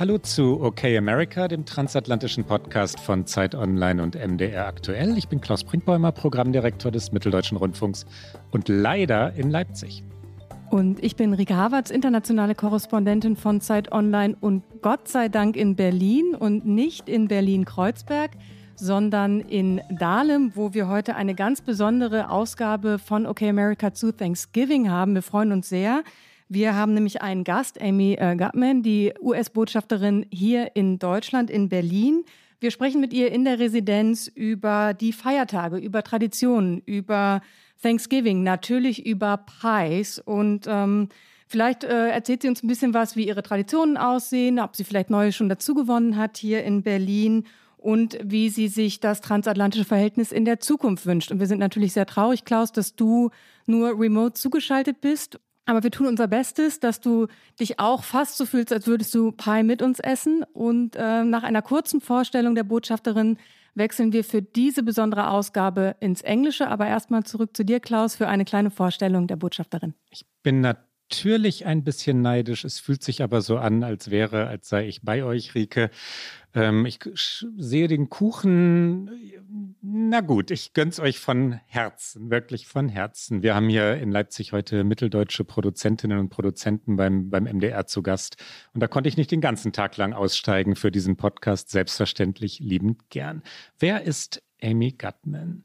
Hallo zu OK America, dem transatlantischen Podcast von Zeit Online und MDR aktuell. Ich bin Klaus Brinkbäumer, Programmdirektor des Mitteldeutschen Rundfunks und leider in Leipzig. Und ich bin Rike Havertz, internationale Korrespondentin von Zeit Online und Gott sei Dank in Berlin und nicht in Berlin-Kreuzberg sondern in Dahlem, wo wir heute eine ganz besondere Ausgabe von OK America zu Thanksgiving haben. Wir freuen uns sehr. Wir haben nämlich einen Gast, Amy äh, Gutman, die US-Botschafterin hier in Deutschland, in Berlin. Wir sprechen mit ihr in der Residenz über die Feiertage, über Traditionen, über Thanksgiving, natürlich über Pies und ähm, Vielleicht äh, erzählt sie uns ein bisschen was, wie ihre Traditionen aussehen, ob sie vielleicht neue schon dazugewonnen hat hier in Berlin und wie sie sich das transatlantische Verhältnis in der Zukunft wünscht. Und wir sind natürlich sehr traurig, Klaus, dass du nur remote zugeschaltet bist. Aber wir tun unser Bestes, dass du dich auch fast so fühlst, als würdest du Pie mit uns essen. Und äh, nach einer kurzen Vorstellung der Botschafterin wechseln wir für diese besondere Ausgabe ins Englische. Aber erstmal zurück zu dir, Klaus, für eine kleine Vorstellung der Botschafterin. Ich bin natürlich ein bisschen neidisch. Es fühlt sich aber so an, als wäre, als sei ich bei euch, Rike. Ähm, ich sehe den Kuchen, na gut, ich gönn's euch von Herzen, wirklich von Herzen. Wir haben hier in Leipzig heute mitteldeutsche Produzentinnen und Produzenten beim, beim MDR zu Gast. Und da konnte ich nicht den ganzen Tag lang aussteigen für diesen Podcast. Selbstverständlich liebend gern. Wer ist Amy Gutman.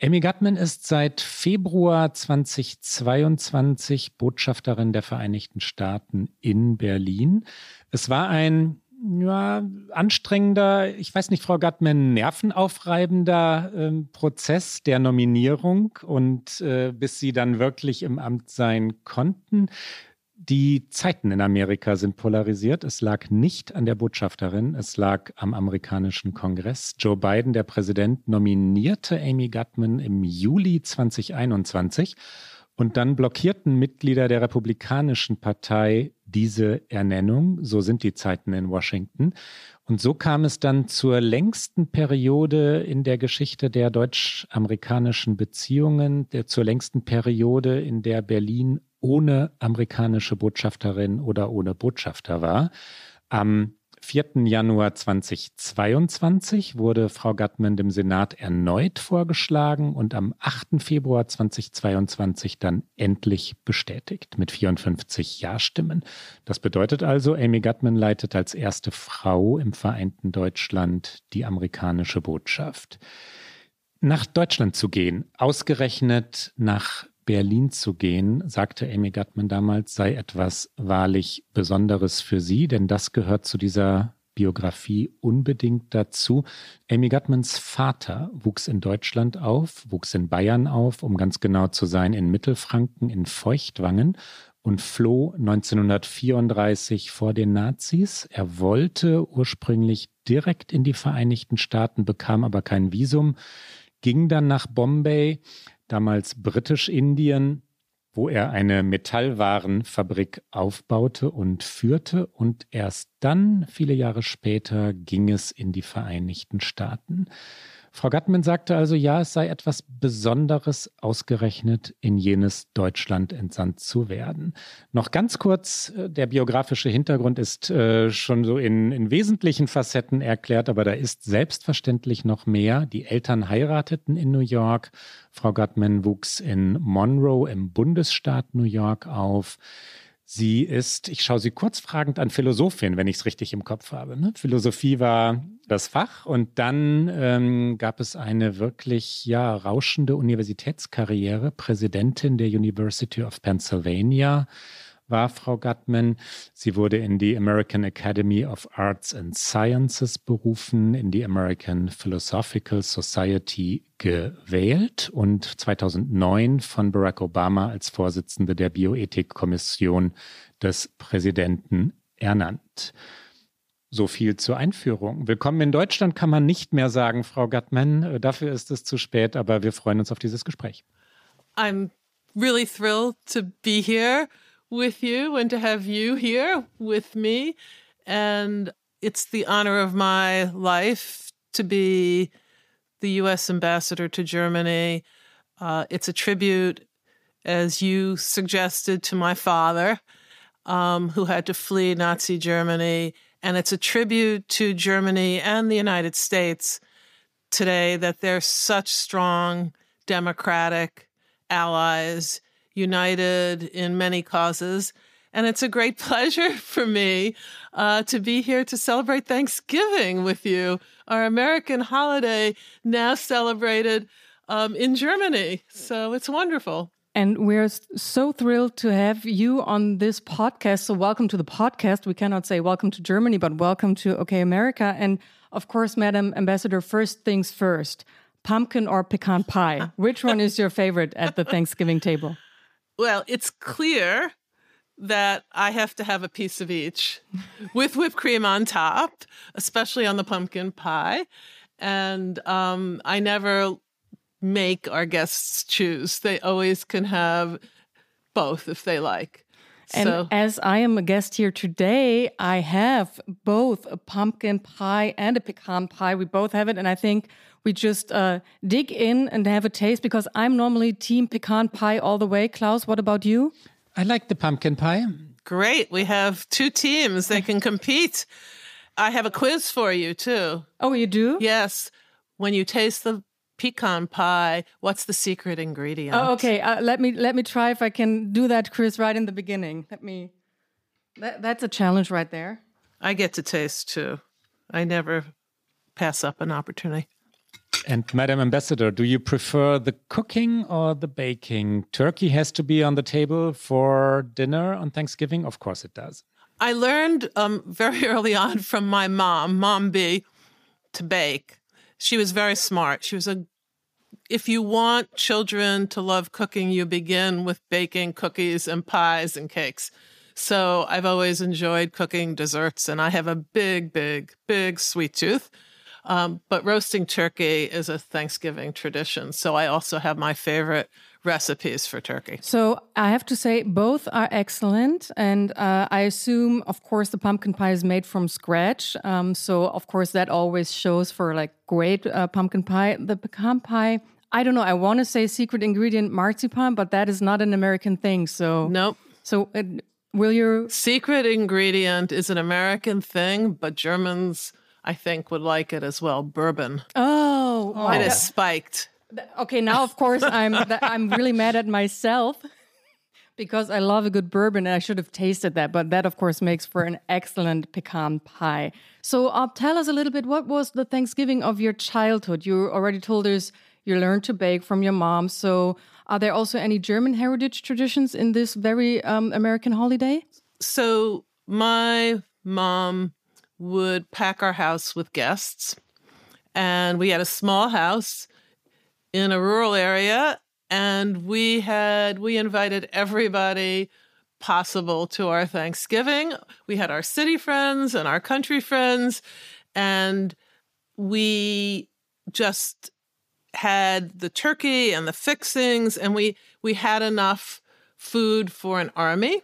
Amy Gutman ist seit Februar 2022 Botschafterin der Vereinigten Staaten in Berlin. Es war ein ja, anstrengender, ich weiß nicht, Frau Gattmann, nervenaufreibender äh, Prozess der Nominierung und äh, bis Sie dann wirklich im Amt sein konnten. Die Zeiten in Amerika sind polarisiert. Es lag nicht an der Botschafterin, es lag am amerikanischen Kongress. Joe Biden, der Präsident, nominierte Amy Gutman im Juli 2021 und dann blockierten Mitglieder der Republikanischen Partei diese Ernennung. So sind die Zeiten in Washington. Und so kam es dann zur längsten Periode in der Geschichte der deutsch-amerikanischen Beziehungen, der zur längsten Periode, in der Berlin ohne amerikanische Botschafterin oder ohne Botschafter war. Am 4. Januar 2022 wurde Frau Gattmann dem Senat erneut vorgeschlagen und am 8. Februar 2022 dann endlich bestätigt mit 54 Ja-Stimmen. Das bedeutet also, Amy Gattmann leitet als erste Frau im vereinten Deutschland die amerikanische Botschaft. Nach Deutschland zu gehen, ausgerechnet nach Berlin zu gehen, sagte Amy Gutman damals, sei etwas wahrlich Besonderes für sie, denn das gehört zu dieser Biografie unbedingt dazu. Amy Gutmans Vater wuchs in Deutschland auf, wuchs in Bayern auf, um ganz genau zu sein, in Mittelfranken, in Feuchtwangen und floh 1934 vor den Nazis. Er wollte ursprünglich direkt in die Vereinigten Staaten, bekam aber kein Visum, ging dann nach Bombay, damals Britisch-Indien, wo er eine Metallwarenfabrik aufbaute und führte. Und erst dann, viele Jahre später, ging es in die Vereinigten Staaten. Frau Gattmann sagte also, ja, es sei etwas Besonderes, ausgerechnet in jenes Deutschland entsandt zu werden. Noch ganz kurz, äh, der biografische Hintergrund ist äh, schon so in, in wesentlichen Facetten erklärt, aber da ist selbstverständlich noch mehr. Die Eltern heirateten in New York. Frau Gattmann wuchs in Monroe im Bundesstaat New York auf. Sie ist, ich schaue sie kurz fragend an, Philosophin, wenn ich es richtig im Kopf habe. Ne? Philosophie war das Fach und dann ähm, gab es eine wirklich ja rauschende Universitätskarriere, Präsidentin der University of Pennsylvania war Frau Gutman. Sie wurde in die American Academy of Arts and Sciences berufen, in die American Philosophical Society gewählt und 2009 von Barack Obama als Vorsitzende der Bioethikkommission des Präsidenten ernannt. So viel zur Einführung. Willkommen in Deutschland kann man nicht mehr sagen, Frau Gutman. Dafür ist es zu spät, aber wir freuen uns auf dieses Gespräch. I'm really thrilled to be here with you and to have you here with me. And it's the honor of my life to be the U.S. ambassador to Germany. Uh, it's a tribute, as you suggested, to my father, um, who had to flee Nazi Germany. And it's a tribute to Germany and the United States today that they're such strong democratic allies, united in many causes. And it's a great pleasure for me uh, to be here to celebrate Thanksgiving with you, our American holiday now celebrated um, in Germany. So it's wonderful. And we're so thrilled to have you on this podcast. So, welcome to the podcast. We cannot say welcome to Germany, but welcome to OK America. And of course, Madam Ambassador, first things first pumpkin or pecan pie? Which one is your favorite at the Thanksgiving table? Well, it's clear that I have to have a piece of each with whipped cream on top, especially on the pumpkin pie. And um, I never make our guests choose. They always can have both if they like. And so. as I am a guest here today, I have both a pumpkin pie and a pecan pie. We both have it. And I think we just uh, dig in and have a taste because I'm normally team pecan pie all the way. Klaus, what about you? I like the pumpkin pie. Great. We have two teams. that can compete. I have a quiz for you, too. Oh, you do? Yes. When you taste the pecan pie, what's the secret ingredient? Oh, okay. Uh, let me let me try if I can do that, Chris, right in the beginning. Let me. That, that's a challenge right there. I get to taste too. I never pass up an opportunity. And Madam Ambassador, do you prefer the cooking or the baking? Turkey has to be on the table for dinner on Thanksgiving? Of course it does. I learned um, very early on from my mom, Mom B, to bake. She was very smart. She was a if you want children to love cooking, you begin with baking cookies and pies and cakes. So I've always enjoyed cooking desserts, and I have a big, big, big sweet tooth. Um, but roasting turkey is a Thanksgiving tradition. So I also have my favorite recipes for turkey. So I have to say, both are excellent. And uh, I assume, of course, the pumpkin pie is made from scratch. Um, so, of course, that always shows for like great uh, pumpkin pie. The pecan pie, I don't know. I want to say secret ingredient marzipan, but that is not an American thing. So, nope. So, uh, will your secret ingredient is an American thing, but Germans I think would like it as well. Bourbon. Oh, oh. it is spiked. Okay, now of course I'm I'm really mad at myself because I love a good bourbon and I should have tasted that. But that of course makes for an excellent pecan pie. So uh, tell us a little bit. What was the Thanksgiving of your childhood? You already told us you learned to bake from your mom. So are there also any German heritage traditions in this very um, American holiday? So my mom would pack our house with guests. And we had a small house in a rural area. And we had, we invited everybody possible to our Thanksgiving. We had our city friends and our country friends. And we just had the turkey and the fixings and we we had enough food for an army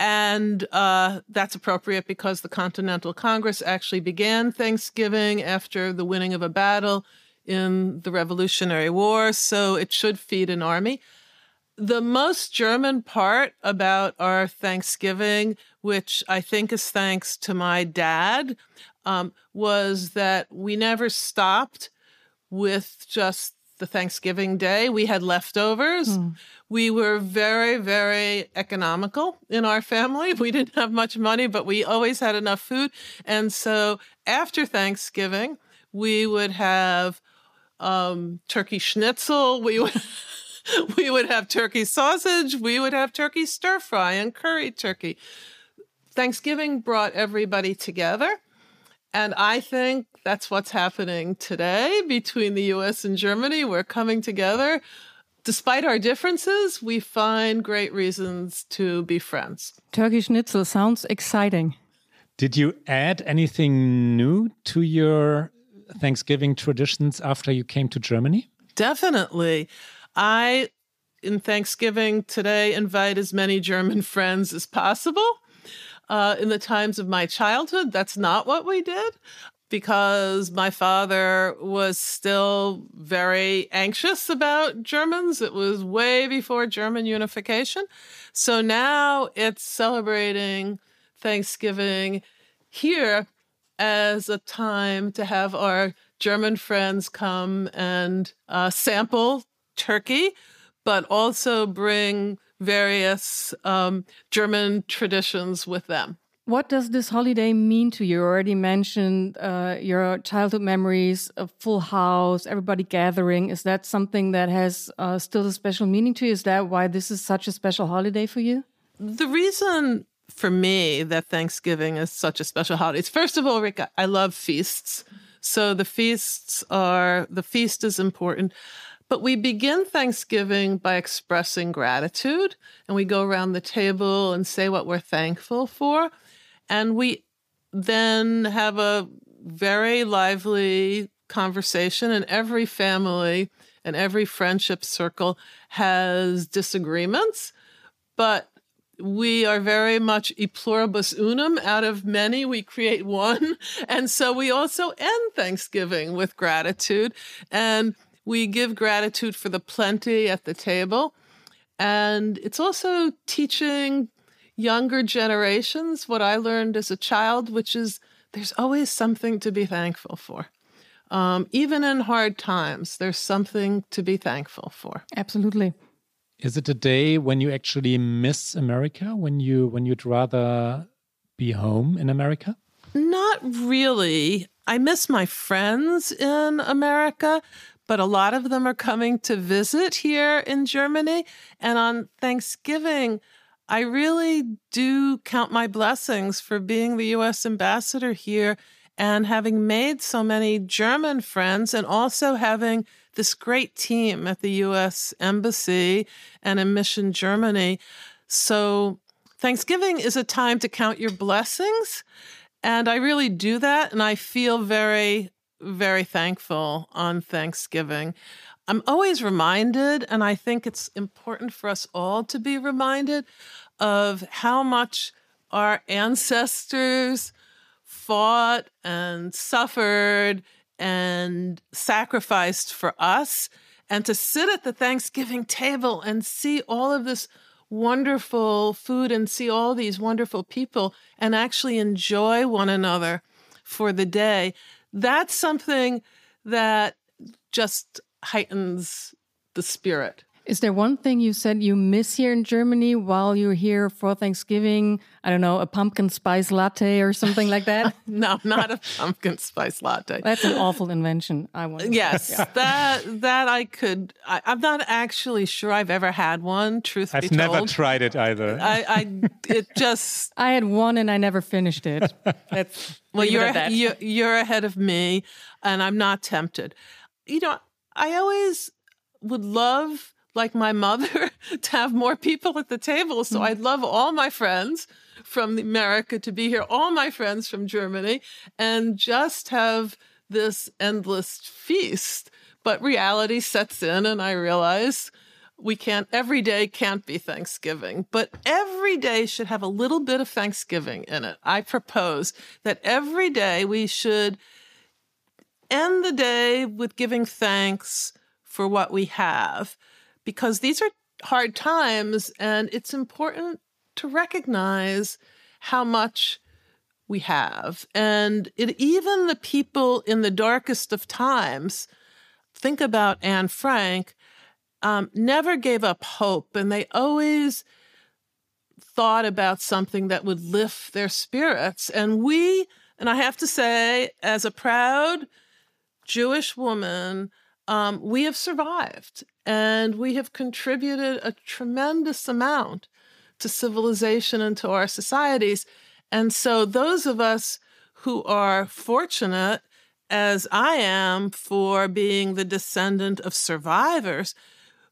and uh, that's appropriate because the Continental Congress actually began Thanksgiving after the winning of a battle in the Revolutionary War, so it should feed an army. The most German part about our Thanksgiving, which I think is thanks to my dad, um, was that we never stopped with just the Thanksgiving day. We had leftovers. Mm. We were very, very economical in our family. We didn't have much money, but we always had enough food. And so after Thanksgiving, we would have um, turkey schnitzel. We would. we would have turkey sausage. We would have turkey stir fry and curry turkey. Thanksgiving brought everybody together. And I think that's what's happening today between the US and Germany. We're coming together. Despite our differences, we find great reasons to be friends. Turkish schnitzel sounds exciting. Did you add anything new to your Thanksgiving traditions after you came to Germany? Definitely. I in Thanksgiving today invite as many German friends as possible. Uh, in the times of my childhood, that's not what we did because my father was still very anxious about Germans. It was way before German unification. So now it's celebrating Thanksgiving here as a time to have our German friends come and uh, sample turkey, but also bring various um, German traditions with them. What does this holiday mean to you? You already mentioned uh, your childhood memories, a full house, everybody gathering. Is that something that has uh, still a special meaning to you? Is that why this is such a special holiday for you? The reason for me that Thanksgiving is such a special holiday is first of all, Rick, I love feasts. So the feasts are, the feast is important. But we begin Thanksgiving by expressing gratitude, and we go around the table and say what we're thankful for. And we then have a very lively conversation, and every family and every friendship circle has disagreements, but we are very much e pluribus unum. Out of many, we create one. And so we also end Thanksgiving with gratitude. And we give gratitude for the plenty at the table. And it's also teaching younger generations what I learned as a child, which is there's always something to be thankful for. Um, even in hard times, there's something to be thankful for. Absolutely. Is it a day when you actually miss America? When you when you'd rather be home in America? Not really. I miss my friends in America, but a lot of them are coming to visit here in Germany. And on Thanksgiving, I really do count my blessings for being the US ambassador here and having made so many German friends and also having this great team at the US Embassy and in Mission Germany. So Thanksgiving is a time to count your blessings. And I really do that. And I feel very very thankful on Thanksgiving. I'm always reminded, and I think it's important for us all to be reminded of how much our ancestors fought and suffered and sacrificed for us. And to sit at the Thanksgiving table and see all of this wonderful food and see all these wonderful people and actually enjoy one another for the day that's something that just heightens the spirit. Is there one thing you said you miss here in Germany while you're here for Thanksgiving? I don't know, a pumpkin spice latte or something like that? no, not a pumpkin spice latte. That's an awful invention. I want. Yes, yeah. that that I could. I, am not actually sure I've ever had one. Truth I've be told, I've never tried it either. I, I it just. I had one and I never finished it. That's well, you're you're you're ahead of me, and I'm not tempted. You know, I always would love like my mother to have more people at the table. So mm. I'd love all my friends from America to be here, all my friends from Germany, and just have this endless feast. But reality sets in, and I realize we can't, every day can't be Thanksgiving, but every day should have a little bit of Thanksgiving in it. I propose that every day we should end the day with giving thanks for what we have because these are hard times and it's important to recognize how much we have. And it, even the people in the darkest of times, think about Anne Frank, um, never gave up hope and they always thought about something that would lift their spirits. And we, and I have to say, as a proud Jewish woman, um, we have survived and we have contributed a tremendous amount to civilization and to our societies. And so, those of us who are fortunate, as I am, for being the descendant of survivors,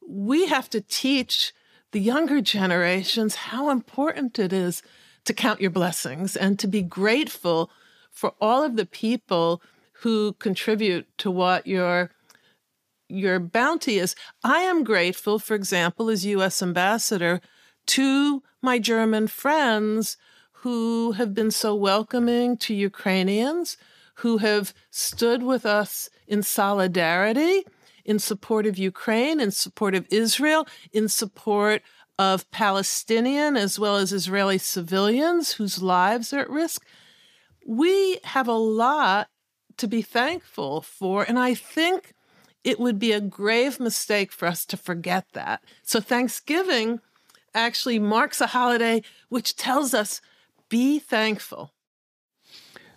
we have to teach the younger generations how important it is to count your blessings and to be grateful for all of the people who contribute to what you're your bounty is. I am grateful, for example, as U.S. ambassador, to my German friends who have been so welcoming to Ukrainians, who have stood with us in solidarity, in support of Ukraine, in support of Israel, in support of Palestinian as well as Israeli civilians whose lives are at risk. We have a lot to be thankful for. And I think it would be a grave mistake for us to forget that. So Thanksgiving actually marks a holiday which tells us be thankful.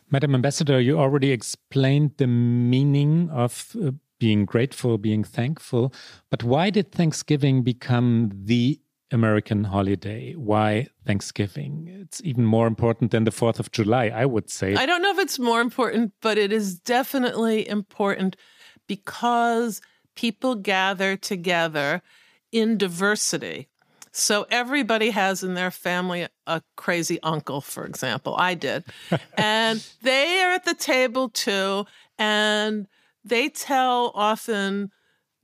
Madam Ambassador, you already explained the meaning of uh, being grateful, being thankful. But why did Thanksgiving become the American holiday? Why Thanksgiving? It's even more important than the 4th of July, I would say. I don't know if it's more important, but it is definitely important because people gather together in diversity. So everybody has in their family a crazy uncle, for example. I did. and they are at the table too. And they tell often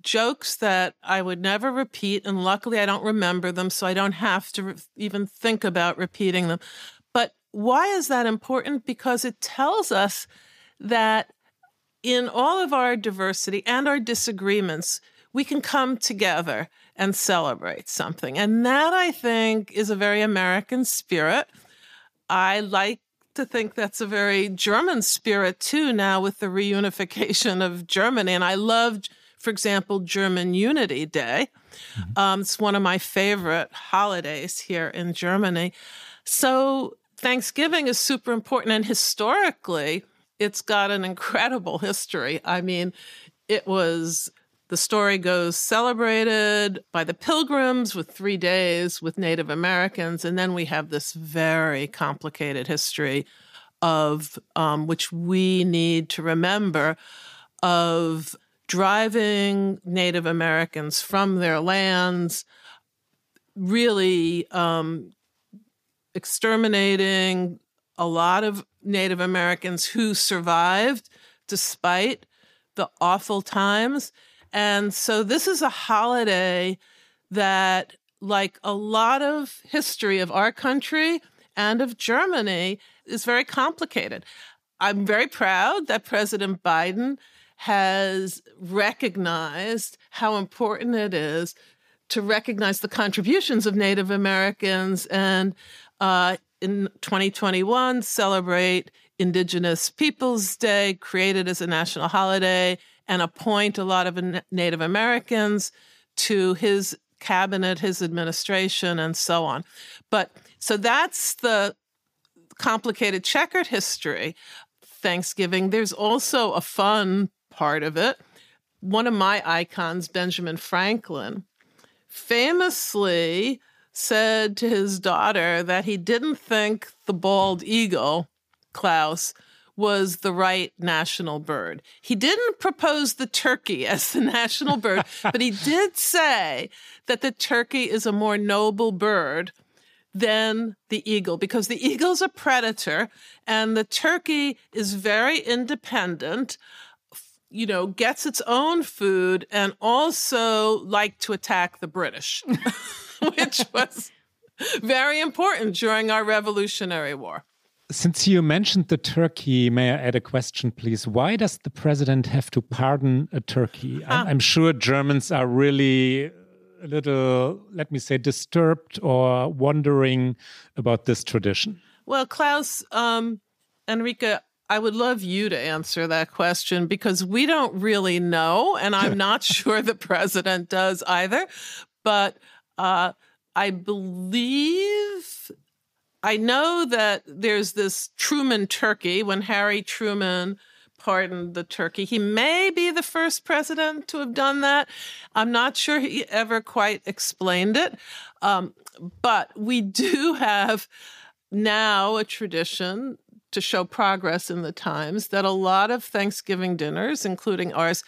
jokes that I would never repeat. And luckily, I don't remember them. So I don't have to re- even think about repeating them. But why is that important? Because it tells us that in all of our diversity and our disagreements, we can come together and celebrate something. And that, I think, is a very American spirit. I like to think that's a very German spirit too, now with the reunification of Germany. And I love, for example, German Unity Day. Mm-hmm. Um, it's one of my favorite holidays here in Germany. So Thanksgiving is super important. And historically, it's got an incredible history. I mean, it was the story goes celebrated by the pilgrims with three days with Native Americans. And then we have this very complicated history of um, which we need to remember of driving Native Americans from their lands, really um, exterminating a lot of Native Americans who survived despite the awful times and so this is a holiday that, like a lot of history of our country and of Germany, is very complicated. I'm very proud that President Biden has recognized how important it is to recognize the contributions of Native Americans and uh, in 2021 celebrate Indigenous Peoples Day, created as a national holiday and appoint a lot of Native Americans to his cabinet, his administration, and so on. But so that's the complicated checkered history. Thanksgiving. There's also a fun part of it. One of my icons, Benjamin Franklin, famously said to his daughter that he didn't think the bald eagle, Klaus, was the right national bird. He didn't propose the turkey as the national bird, but he did say that the turkey is a more noble bird than the eagle because the eagle's a predator and the turkey is very independent you know gets its own food and also like to attack the british which was very important during our revolutionary war since you mentioned the turkey, may I add a question, please? Why does the president have to pardon a turkey? Ah. I'm, I'm sure Germans are really a little, let me say, disturbed or wondering about this tradition. Well, Klaus, um, Enrique, I would love you to answer that question because we don't really know, and I'm not sure the president does either. But uh, I believe I know that there's this Truman turkey when Harry Truman pardoned the turkey. He may be the first president to have done that. I'm not sure he ever quite explained it. Um, but we do have now a tradition to show progress in the times that a lot of Thanksgiving dinners, including ours,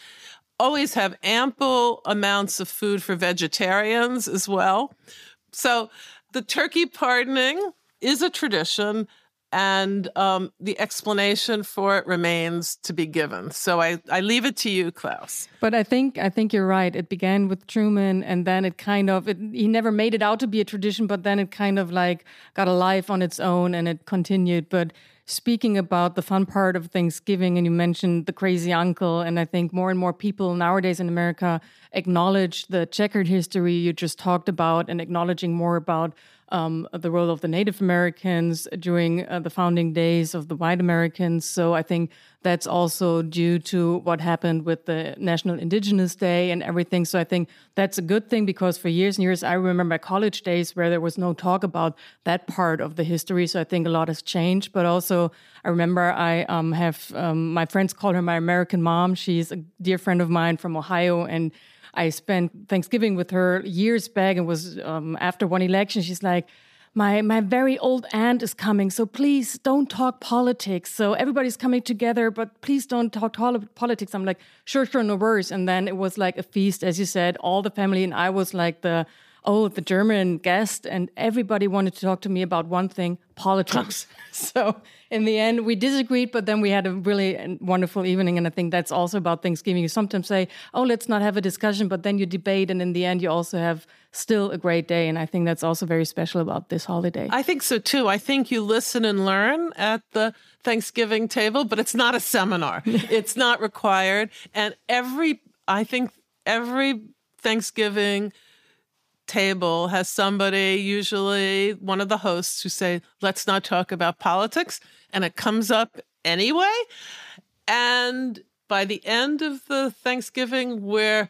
always have ample amounts of food for vegetarians as well. So the turkey pardoning is a tradition. and um, the explanation for it remains to be given. So I, I leave it to you, Klaus. But I think I think you're right. It began with Truman, and then it kind of it, he never made it out to be a tradition, but then it kind of like got a life on its own, and it continued. But speaking about the fun part of Thanksgiving, and you mentioned the crazy uncle, and I think more and more people nowadays in America acknowledge the checkered history you just talked about, and acknowledging more about um, the role of the Native Americans during uh, the founding days of the white Americans. So I think that's also due to what happened with the National Indigenous Day and everything. So I think that's a good thing because for years and years, I remember my college days where there was no talk about that part of the history. So I think a lot has changed. But also, I remember I um, have um, my friends call her my American mom. She's a dear friend of mine from Ohio and I spent Thanksgiving with her years back and was um, after one election. She's like, my my very old aunt is coming, so please don't talk politics. So everybody's coming together, but please don't talk politics. I'm like, sure, sure, no worries. And then it was like a feast, as you said, all the family, and I was like the oh, the German guest, and everybody wanted to talk to me about one thing politics. so in the end, we disagreed, but then we had a really wonderful evening. And I think that's also about Thanksgiving. You sometimes say, oh, let's not have a discussion, but then you debate. And in the end, you also have still a great day. And I think that's also very special about this holiday. I think so too. I think you listen and learn at the Thanksgiving table, but it's not a seminar, it's not required. And every, I think every Thanksgiving, table has somebody, usually one of the hosts, who say, let's not talk about politics. And it comes up anyway. And by the end of the Thanksgiving, we're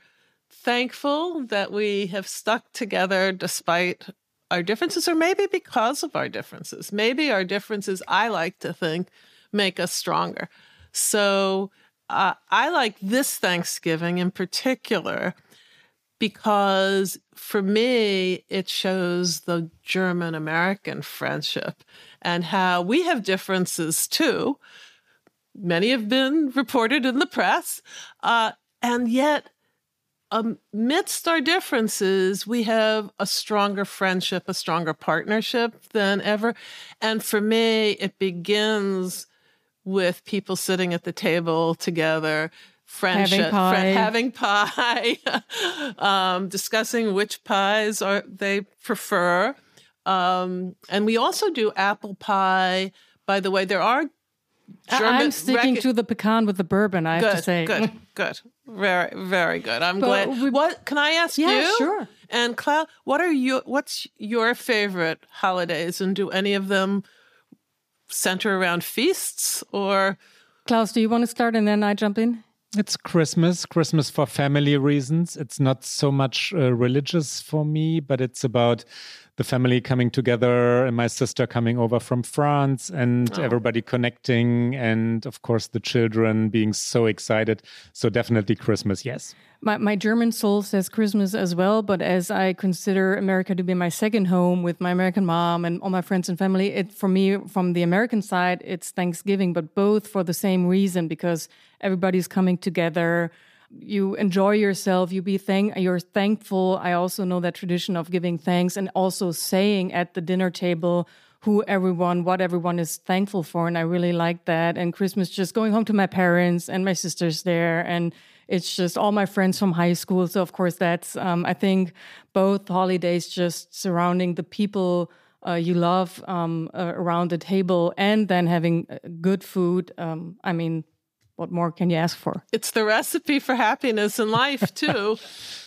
thankful that we have stuck together despite our differences, or maybe because of our differences. Maybe our differences, I like to think, make us stronger. So uh, I like this Thanksgiving in particular because for me, it shows the German American friendship and how we have differences too. Many have been reported in the press. Uh, and yet, amidst our differences, we have a stronger friendship, a stronger partnership than ever. And for me, it begins with people sitting at the table together, friendship, having pie, having pie um, discussing which pies are they prefer. Um, and we also do apple pie. By the way, there are German I'm sticking rec- to the pecan with the bourbon. I good, have to say, good, good, very, very good. I'm but glad. We, what can I ask yeah, you? sure. And Klaus, what are you? What's your favorite holidays, and do any of them center around feasts or? Klaus, do you want to start and then I jump in? It's Christmas, Christmas for family reasons. It's not so much uh, religious for me, but it's about the family coming together and my sister coming over from France and oh. everybody connecting. And of course, the children being so excited. So, definitely Christmas, yes. My, my German soul says Christmas as well, but as I consider America to be my second home with my American mom and all my friends and family, it for me from the American side it's Thanksgiving, but both for the same reason because everybody's coming together you enjoy yourself you be thank you're thankful. I also know that tradition of giving thanks and also saying at the dinner table who everyone what everyone is thankful for and i really like that. And christmas just going home to my parents and my sisters there and it's just all my friends from high school. So of course that's um, i think both holidays just surrounding the people uh, you love um, uh, around the table and then having uh, good food. Um, i mean what more can you ask for? It's the recipe for happiness in life, too.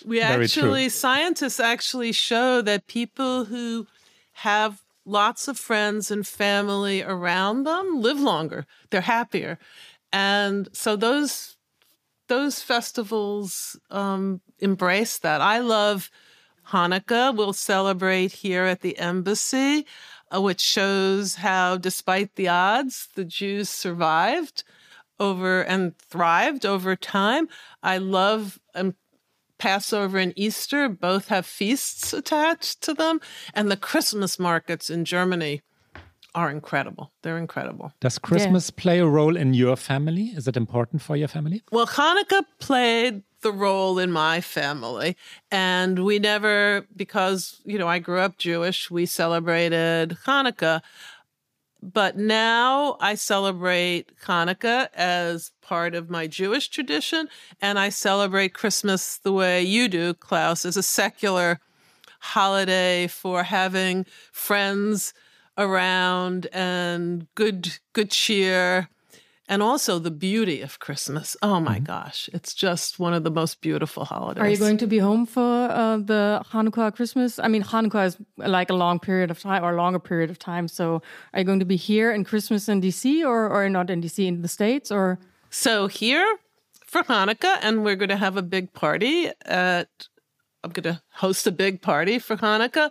we actually, scientists actually show that people who have lots of friends and family around them live longer, they're happier. And so those those festivals um, embrace that. I love Hanukkah. We'll celebrate here at the embassy, uh, which shows how, despite the odds, the Jews survived over and thrived over time. I love um, Passover and Easter both have feasts attached to them, and the Christmas markets in Germany are incredible. They're incredible. Does Christmas yeah. play a role in your family? Is it important for your family? Well, Hanukkah played the role in my family. And we never, because, you know, I grew up Jewish, we celebrated Hanukkah. But now I celebrate Hanukkah as part of my Jewish tradition, and I celebrate Christmas the way you do, Klaus, as a secular holiday for having friends around and good good cheer and also the beauty of Christmas. Oh my mm-hmm. gosh, it's just one of the most beautiful holidays. Are you going to be home for uh, the Hanukkah Christmas? I mean, Hanukkah is like a long period of time or a longer period of time. So, are you going to be here in Christmas in DC or or not in DC in the states or? So here for Hanukkah, and we're going to have a big party at. I'm going to host a big party for Hanukkah.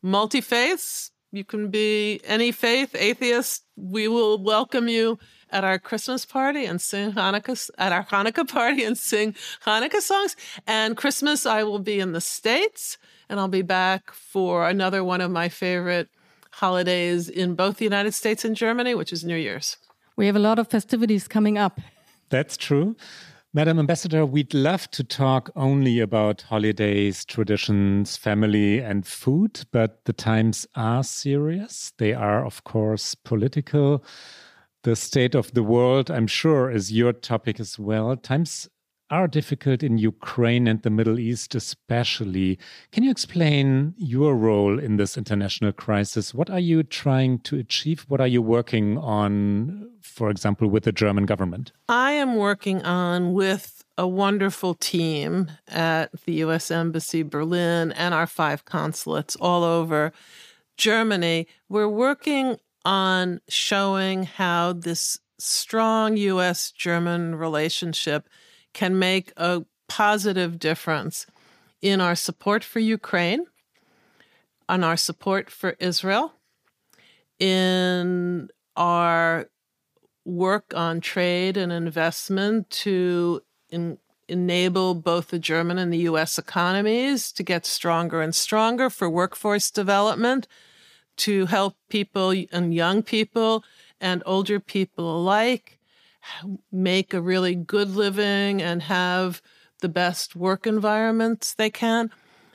Multi faiths. You can be any faith, atheist. We will welcome you at our Christmas party and sing Hanukkah at our Hanukkah party and sing Hanukkah songs. And Christmas, I will be in the States and I'll be back for another one of my favorite holidays in both the United States and Germany, which is New Year's. We have a lot of festivities coming up. That's true. Madam Ambassador, we'd love to talk only about holidays, traditions, family, and food, but the times are serious. They are, of course, political the state of the world, I'm sure, is your topic as well. Times are difficult in Ukraine and the Middle East, especially. Can you explain your role in this international crisis? What are you trying to achieve? What are you working on, for example, with the German government? I am working on with a wonderful team at the U.S. Embassy Berlin and our five consulates all over Germany. We're working on showing how this strong US German relationship can make a positive difference in our support for Ukraine, on our support for Israel, in our work on trade and investment to in, enable both the German and the US economies to get stronger and stronger for workforce development to help people and um, young people and older people alike make a really good living and have the best work environments they can.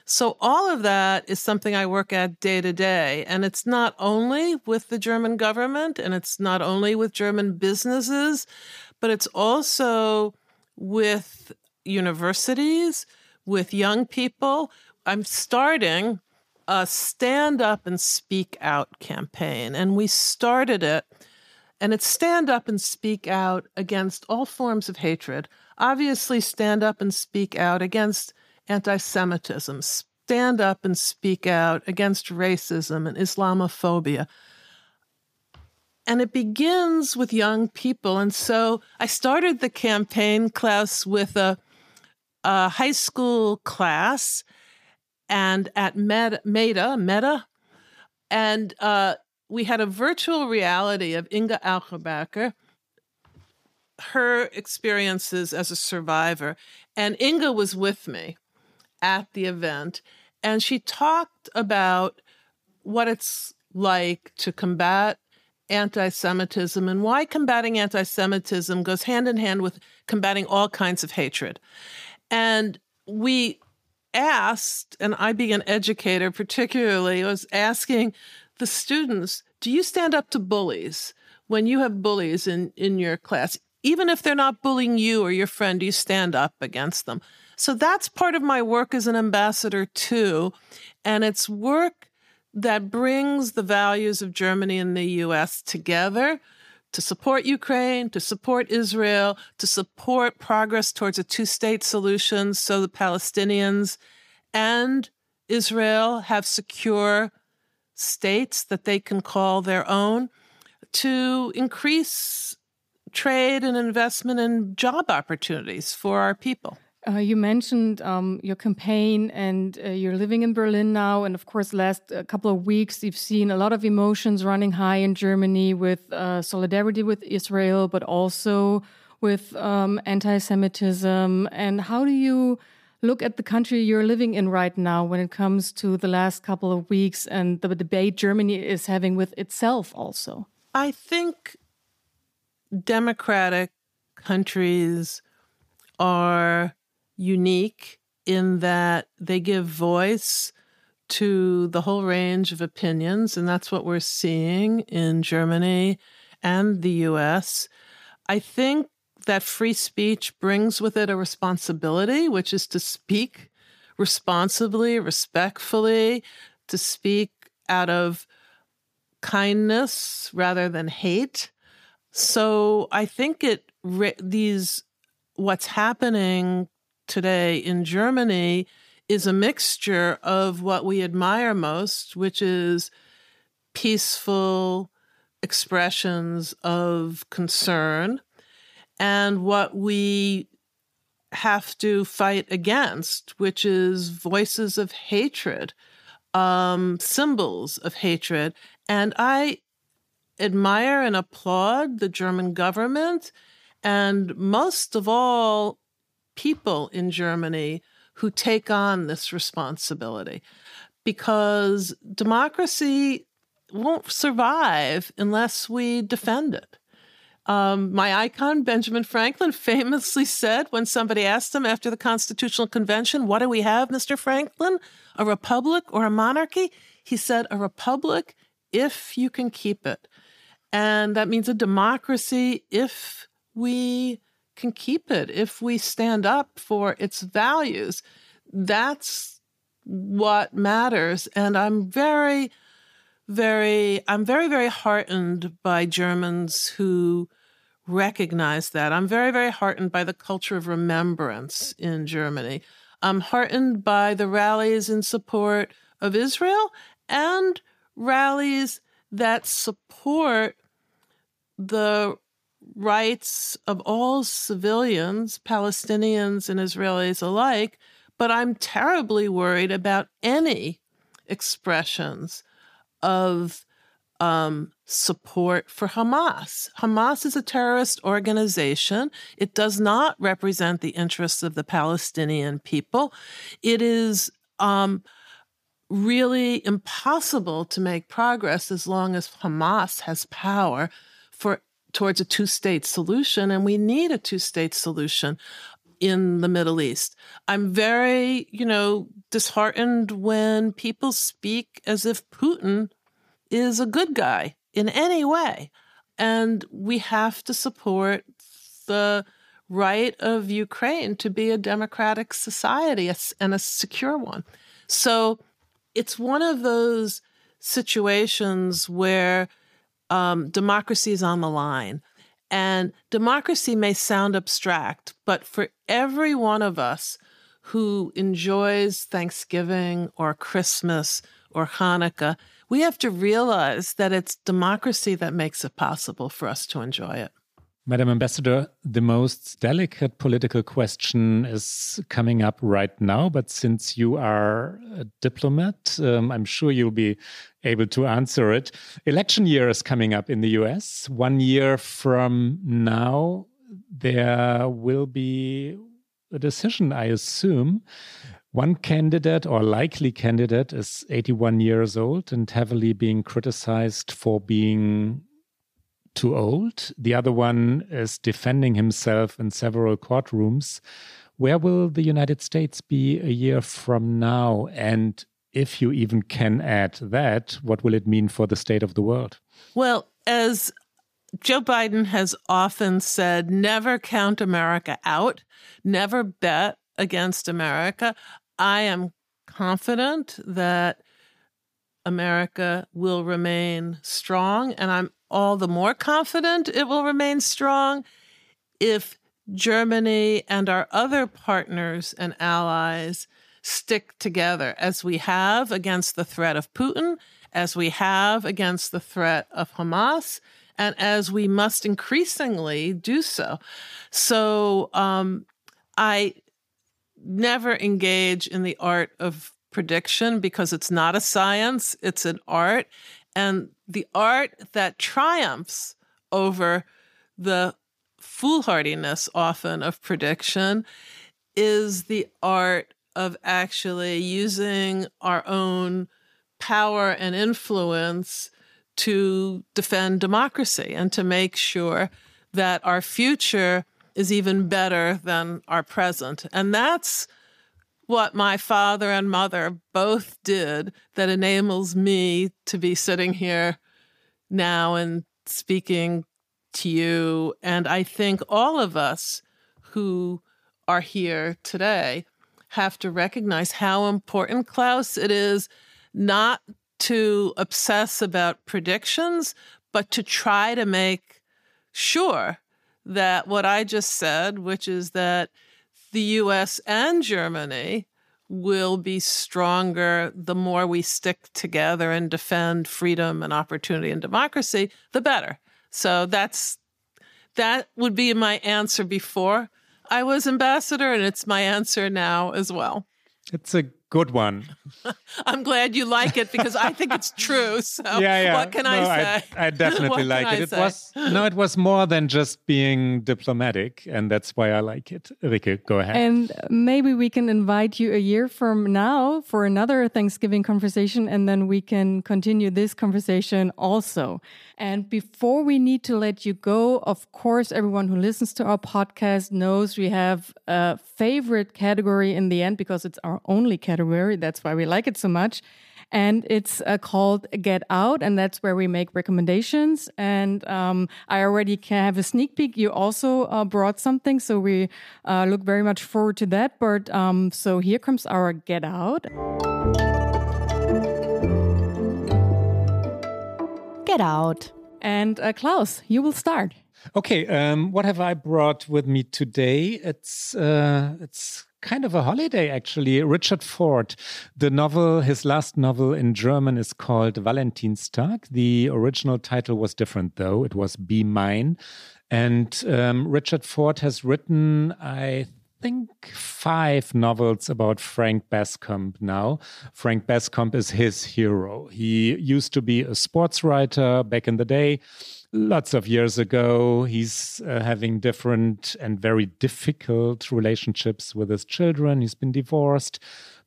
So, all of that is something I work at day to day. And it's not only with the German government and it's not only with German businesses, but it's also with universities, with young people. I'm starting a stand up and speak out campaign. And we started it, and it's stand up and speak out against all forms of hatred. Obviously, stand up and speak out against anti Semitism, stand up and speak out against racism and Islamophobia. And it begins with young people. And so I started the campaign, Klaus, with a, a high school class and at Meta, Meta, Meta and uh, we had a virtual reality of Inge Auerbacher, her experiences as a survivor. And Inge was with me at the event, and she talked about what it's like to combat anti Semitism and why combating anti Semitism goes hand in hand with combating all kinds of hatred. And we asked, and I being an educator particularly, was asking the students, do you stand up to bullies when you have bullies in, in your class? Even if they're not bullying you or your friend, do you stand up against them? So that's part of my work as an ambassador too. And it's work that brings the values of Germany and the US together to support Ukraine, to support Israel, to support progress towards a two state solution so the Palestinians and Israel have secure states that they can call their own, to increase trade and investment and job opportunities for our people. Uh, you mentioned um, your campaign, and uh, you're living in Berlin now. And of course, last uh, couple of weeks, you've seen a lot of emotions running high in Germany with uh, solidarity with Israel, but also with um, anti-Semitism. And how do you look at the country you're living in right now when it comes to the last couple of weeks and the debate Germany is having with itself, also? I think democratic countries are unique in that they give voice to the whole range of opinions, and that's what we're seeing in Germany and the US. I think that free speech brings with it a responsibility, which is to speak responsibly, respectfully, to speak out of kindness rather than hate. So I think it these what's happening today in Germany is a mixture of what we admire most, which is peaceful expressions of concern, and what we have to fight against, which is voices of hatred, um, symbols of hatred. And I admire and applaud the German government and most of all, people in Germany who take on this responsibility because democracy won't survive unless we defend it. Um, my icon, Benjamin Franklin, famously said when somebody asked him after the Constitutional Convention, What do we have, Mr. Franklin? A republic or a monarchy? He said, A republic if you can keep it. And that means a democracy if we can keep it, if we stand up for its values. That's what matters. And I'm very, very, I'm very, very heartened by Germans who recognize that. I'm very, very heartened by the culture of remembrance in Germany. I'm heartened by the rallies in support of Israel and rallies that support the rights of all civilians, Palestinians and Israelis alike, but I'm terribly worried about any expressions of um, support for Hamas. Hamas is a terrorist organization. It does not represent the interests of the Palestinian people. It is um, really impossible to make progress as long as Hamas has power for towards a two-state solution and we need a two-state solution in the Middle East. I'm very, you know, disheartened when people speak as if Putin is a good guy in any way. And we have to support the right of Ukraine to be a democratic society and a secure one. So it's one of those situations where um, democracy is on the line. And democracy may sound abstract, but for every one of us who enjoys Thanksgiving or Christmas or Hanukkah, we have to realize that it's democracy that makes it possible for us to enjoy it. Madam Ambassador, the most delicate political question is coming up right now. But since you are a diplomat, um, I'm sure you'll be able to answer it. Election year is coming up in the US. One year from now, there will be a decision, I assume. One candidate or likely candidate is 81 years old and heavily being criticized for being too old. The other one is defending himself in several courtrooms. Where will the United States be a year from now? And if you even can add that, what will it mean for the state of the world? Well, as Joe Biden has often said, never count America out, never bet against America. I am confident that America will remain strong, and I'm all the more confident it will remain strong if Germany and our other partners and allies stick together as we have against the threat of Putin, as we have against the threat of Hamas, and as we must increasingly do so. So um, I never engage in the art of prediction because it's not a science, it's an art. And the art that triumphs over the foolhardiness often of prediction is the art of actually using our own power and influence to defend democracy and to make sure that our future is even better than our present. And that's what my father and mother both did that enables me to be sitting here now and speaking to you. And I think all of us who are here today have to recognize how important, Klaus, it is not to obsess about predictions, but to try to make sure that what I just said, which is that the US and Germany will be stronger the more we stick together and defend freedom and opportunity and democracy, the better. So that's that would be my answer before I was ambassador, and it's my answer now as well. It's a good one. I'm glad you like it because I think it's true. So yeah, yeah. what can no, I say? I, I definitely like it. I it say? was no, it was more than just being diplomatic, and that's why I like it. Rike, go ahead. And maybe we can invite you a year from now for another Thanksgiving conversation, and then we can continue this conversation also. And before we need to let you go, of course, everyone who listens to our podcast knows we have a favorite category in the end because it's our only category that's why we like it so much. And it's uh, called Get Out, and that's where we make recommendations. And um, I already can have a sneak peek. You also uh, brought something, so we uh, look very much forward to that. But um, so here comes our Get Out. Get Out. And uh, Klaus, you will start. Okay, um, what have I brought with me today? It's uh, it's kind of a holiday, actually. Richard Ford, the novel, his last novel in German is called Valentinstag. The original title was different, though. It was Be Mine. And um, Richard Ford has written, I think five novels about Frank Bascombe now. Frank Bascombe is his hero. He used to be a sports writer back in the day lots of years ago. He's uh, having different and very difficult relationships with his children. He's been divorced.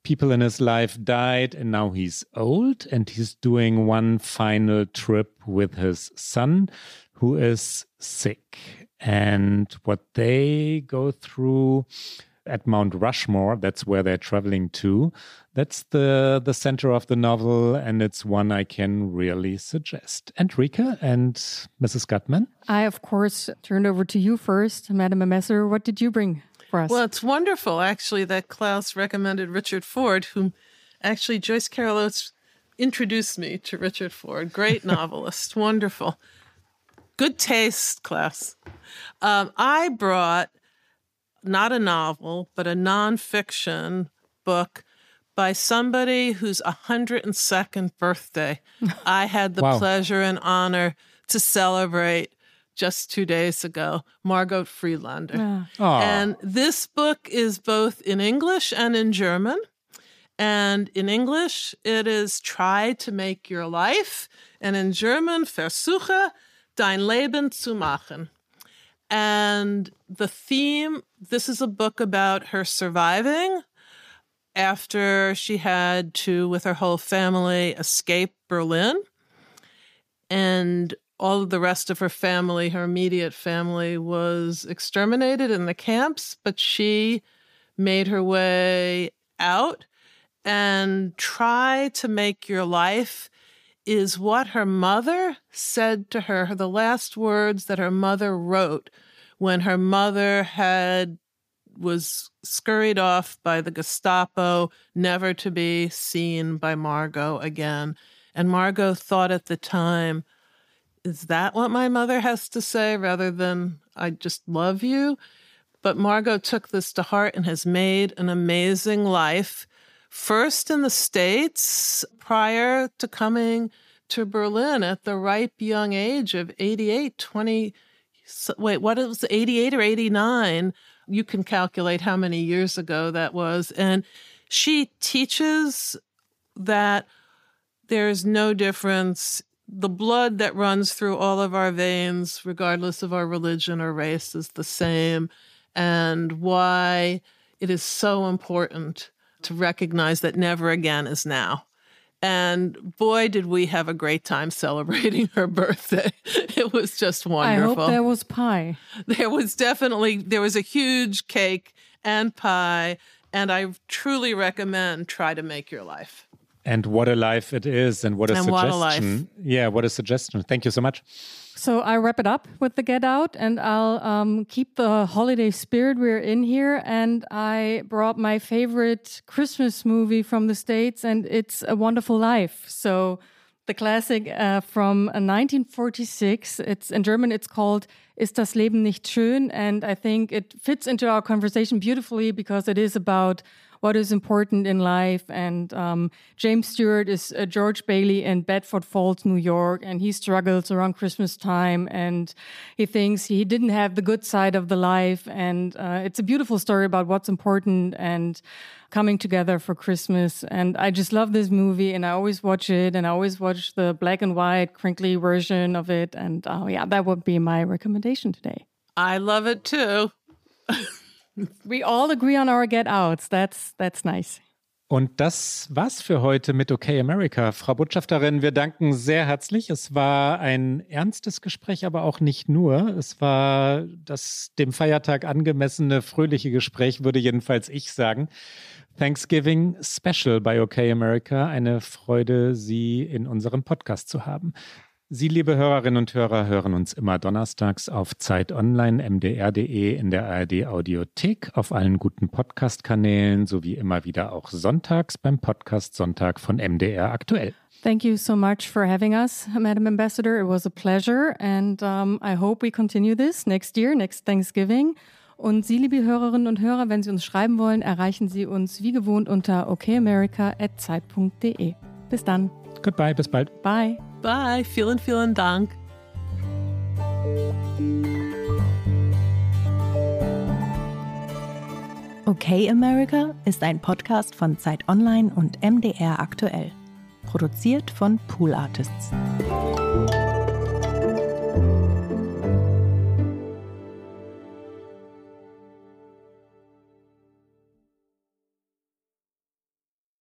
People in his life died, and now he's old and he's doing one final trip with his son, who is sick. And what they go through at Mount Rushmore. That's where they're traveling to. That's the the center of the novel, and it's one I can really suggest. Enrica and Mrs. Gutmann. I of course turned over to you first, Madam Messer. What did you bring for us? Well, it's wonderful actually that Klaus recommended Richard Ford, whom actually Joyce Carol Oates introduced me to Richard Ford. Great novelist, wonderful. Good taste, class. Um, I brought not a novel, but a nonfiction book by somebody whose 102nd birthday I had the wow. pleasure and honor to celebrate just two days ago, Margot Friedländer. Yeah. And this book is both in English and in German. And in English, it is Try to Make Your Life. And in German, Versuche dein Leben zu machen. And the theme this is a book about her surviving after she had to, with her whole family, escape Berlin. And all of the rest of her family, her immediate family, was exterminated in the camps, but she made her way out and try to make your life is what her mother said to her, the last words that her mother wrote when her mother had was scurried off by the Gestapo, never to be seen by Margot again. And Margot thought at the time, is that what my mother has to say rather than I just love you? But Margot took this to heart and has made an amazing life, first in the States prior to coming to Berlin at the ripe young age of 88, 20. Wait, what was 88 or 89? You can calculate how many years ago that was. And she teaches that there's no difference. The blood that runs through all of our veins, regardless of our religion or race, is the same. And why it is so important to recognize that never again is now. And boy, did we have a great time celebrating her birthday. It was just wonderful. I hope there was pie. There was definitely, there was a huge cake and pie And I truly recommend try to make your life. And what a life it is, and what a And suggestion. what a life. Yeah, what a suggestion. Thank you so much. So I wrap it up with the Get Out, and I'll um, keep the holiday spirit we're in here. And I brought my favorite Christmas movie from the States, and it's A Wonderful Life. So the classic uh, from uh, 1946. It's in German. It's called "Ist das Leben nicht schön?" And I think it fits into our conversation beautifully because it is about what is important in life. And um, James Stewart is uh, George Bailey in Bedford Falls, New York, and he struggles around Christmas time, and he thinks he didn't have the good side of the life. And uh, it's a beautiful story about what's important and coming together for Christmas. And I just love this movie, and I always watch it, and I always watch the black and white, crinkly version of it. And uh, yeah, that would be my recommendation today. I love it too. We all agree on our get outs. That's that's nice. Und das war's für heute mit OK America. Frau Botschafterin, wir danken sehr herzlich. Es war ein ernstes Gespräch, aber auch nicht nur. Es war das dem Feiertag angemessene, fröhliche Gespräch, würde jedenfalls ich sagen. Thanksgiving Special bei OK America. Eine Freude, Sie in unserem Podcast zu haben. Sie, liebe Hörerinnen und Hörer, hören uns immer donnerstags auf Zeit Online, mdr.de, in der ARD Audiothek, auf allen guten Podcast-Kanälen sowie immer wieder auch sonntags beim Podcast Sonntag von MDR aktuell. Thank you so much for having us, Madam Ambassador. It was a pleasure, and um, I hope we continue this next year, next Thanksgiving. Und Sie, liebe Hörerinnen und Hörer, wenn Sie uns schreiben wollen, erreichen Sie uns wie gewohnt unter okamerica.zeit.de. Bis dann. Goodbye, bis bald. Bye. Bye. Vielen, vielen Dank. Okay America ist ein Podcast von Zeit Online und MDR aktuell. Produziert von Pool Artists.